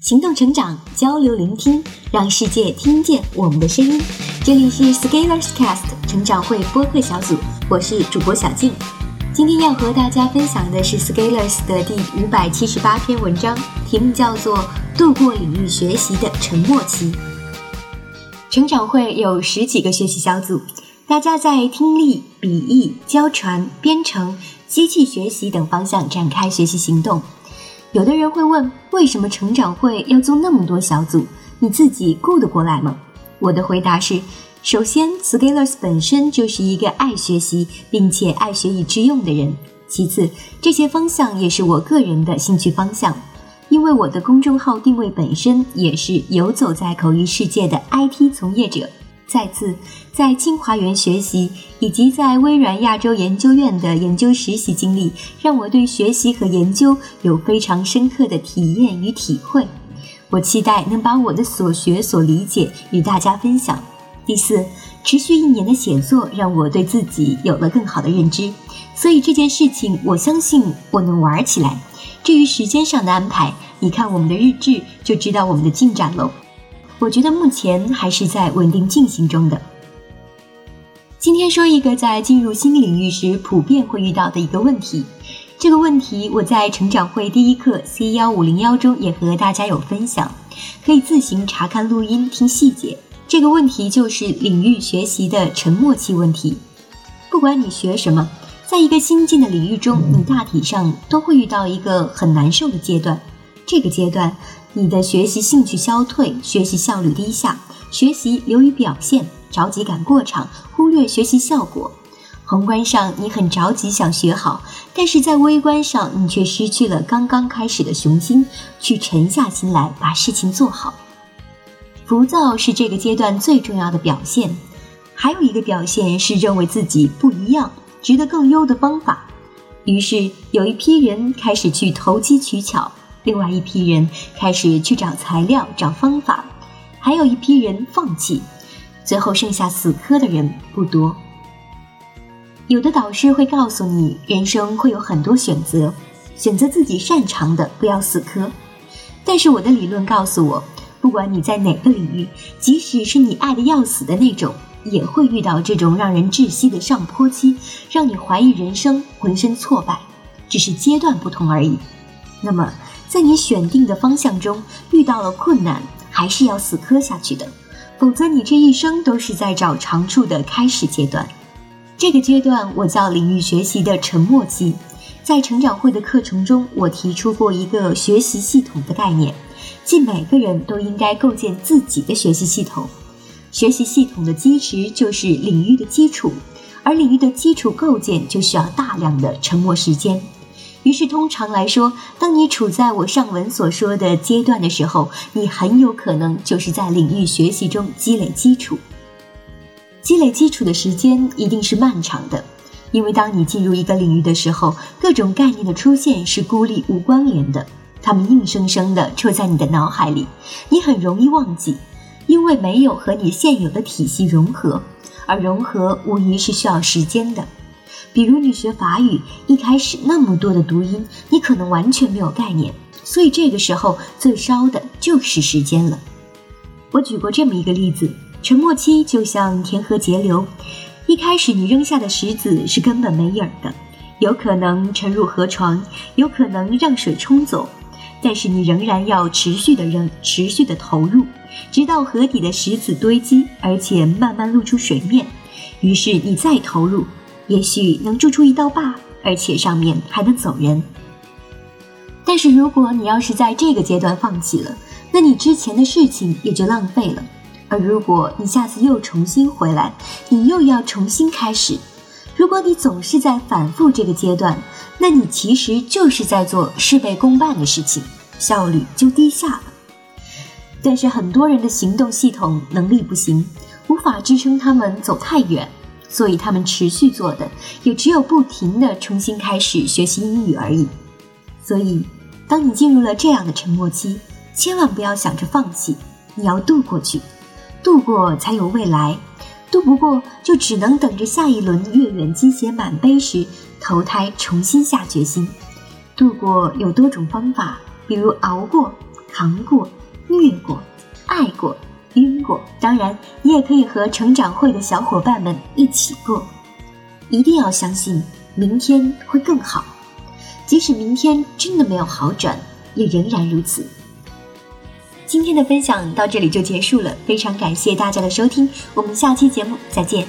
行动成长，交流聆听，让世界听见我们的声音。这里是 Scalers Cast 成长会播客小组，我是主播小静。今天要和大家分享的是 Scalers 的第五百七十八篇文章，题目叫做《度过领域学习的沉默期》。成长会有十几个学习小组，大家在听力、笔译、教传、编程、机器学习等方向展开学习行动。有的人会问，为什么成长会要做那么多小组？你自己顾得过来吗？我的回答是：首先，Scalers 本身就是一个爱学习并且爱学以致用的人；其次，这些方向也是我个人的兴趣方向，因为我的公众号定位本身也是游走在口译世界的 IT 从业者。再次，在清华园学习以及在微软亚洲研究院的研究实习经历，让我对学习和研究有非常深刻的体验与体会。我期待能把我的所学所理解与大家分享。第四，持续一年的写作让我对自己有了更好的认知，所以这件事情我相信我能玩起来。至于时间上的安排，你看我们的日志就知道我们的进展喽。我觉得目前还是在稳定进行中的。今天说一个在进入新领域时普遍会遇到的一个问题，这个问题我在成长会第一课 C 幺五零幺中也和大家有分享，可以自行查看录音听细节。这个问题就是领域学习的沉默期问题。不管你学什么，在一个新进的领域中，你大体上都会遇到一个很难受的阶段，这个阶段。你的学习兴趣消退，学习效率低下，学习流于表现，着急赶过场，忽略学习效果。宏观上你很着急想学好，但是在微观上你却失去了刚刚开始的雄心，去沉下心来把事情做好。浮躁是这个阶段最重要的表现，还有一个表现是认为自己不一样，值得更优的方法。于是有一批人开始去投机取巧。另外一批人开始去找材料、找方法，还有一批人放弃，最后剩下死磕的人不多。有的导师会告诉你，人生会有很多选择，选择自己擅长的，不要死磕。但是我的理论告诉我，不管你在哪个领域，即使是你爱的要死的那种，也会遇到这种让人窒息的上坡期，让你怀疑人生，浑身挫败，只是阶段不同而已。那么。在你选定的方向中遇到了困难，还是要死磕下去的，否则你这一生都是在找长处的开始阶段。这个阶段我叫领域学习的沉默期。在成长会的课程中，我提出过一个学习系统的概念，即每个人都应该构建自己的学习系统。学习系统的基石就是领域的基础，而领域的基础构建就需要大量的沉默时间。于是，通常来说，当你处在我上文所说的阶段的时候，你很有可能就是在领域学习中积累基础。积累基础的时间一定是漫长的，因为当你进入一个领域的时候，各种概念的出现是孤立无关联的，它们硬生生地戳在你的脑海里，你很容易忘记，因为没有和你现有的体系融合，而融合无疑是需要时间的。比如你学法语，一开始那么多的读音，你可能完全没有概念，所以这个时候最烧的就是时间了。我举过这么一个例子：沉默期就像填河截流，一开始你扔下的石子是根本没影儿的，有可能沉入河床，有可能让水冲走，但是你仍然要持续的扔，持续的投入，直到河底的石子堆积，而且慢慢露出水面，于是你再投入。也许能筑出一道坝，而且上面还能走人。但是如果你要是在这个阶段放弃了，那你之前的事情也就浪费了。而如果你下次又重新回来，你又要重新开始。如果你总是在反复这个阶段，那你其实就是在做事倍功半的事情，效率就低下了。但是很多人的行动系统能力不行，无法支撑他们走太远。所以他们持续做的也只有不停的重新开始学习英语而已。所以，当你进入了这样的沉默期，千万不要想着放弃，你要渡过去，渡过才有未来，渡不过就只能等着下一轮月圆鸡血满杯时投胎重新下决心。渡过有多种方法，比如熬过、扛过、虐过、爱过、晕过，当然，你也可以和成长会的小伙伴们一起过。一定要相信，明天会更好，即使明天真的没有好转，也仍然如此。今天的分享到这里就结束了，非常感谢大家的收听，我们下期节目再见。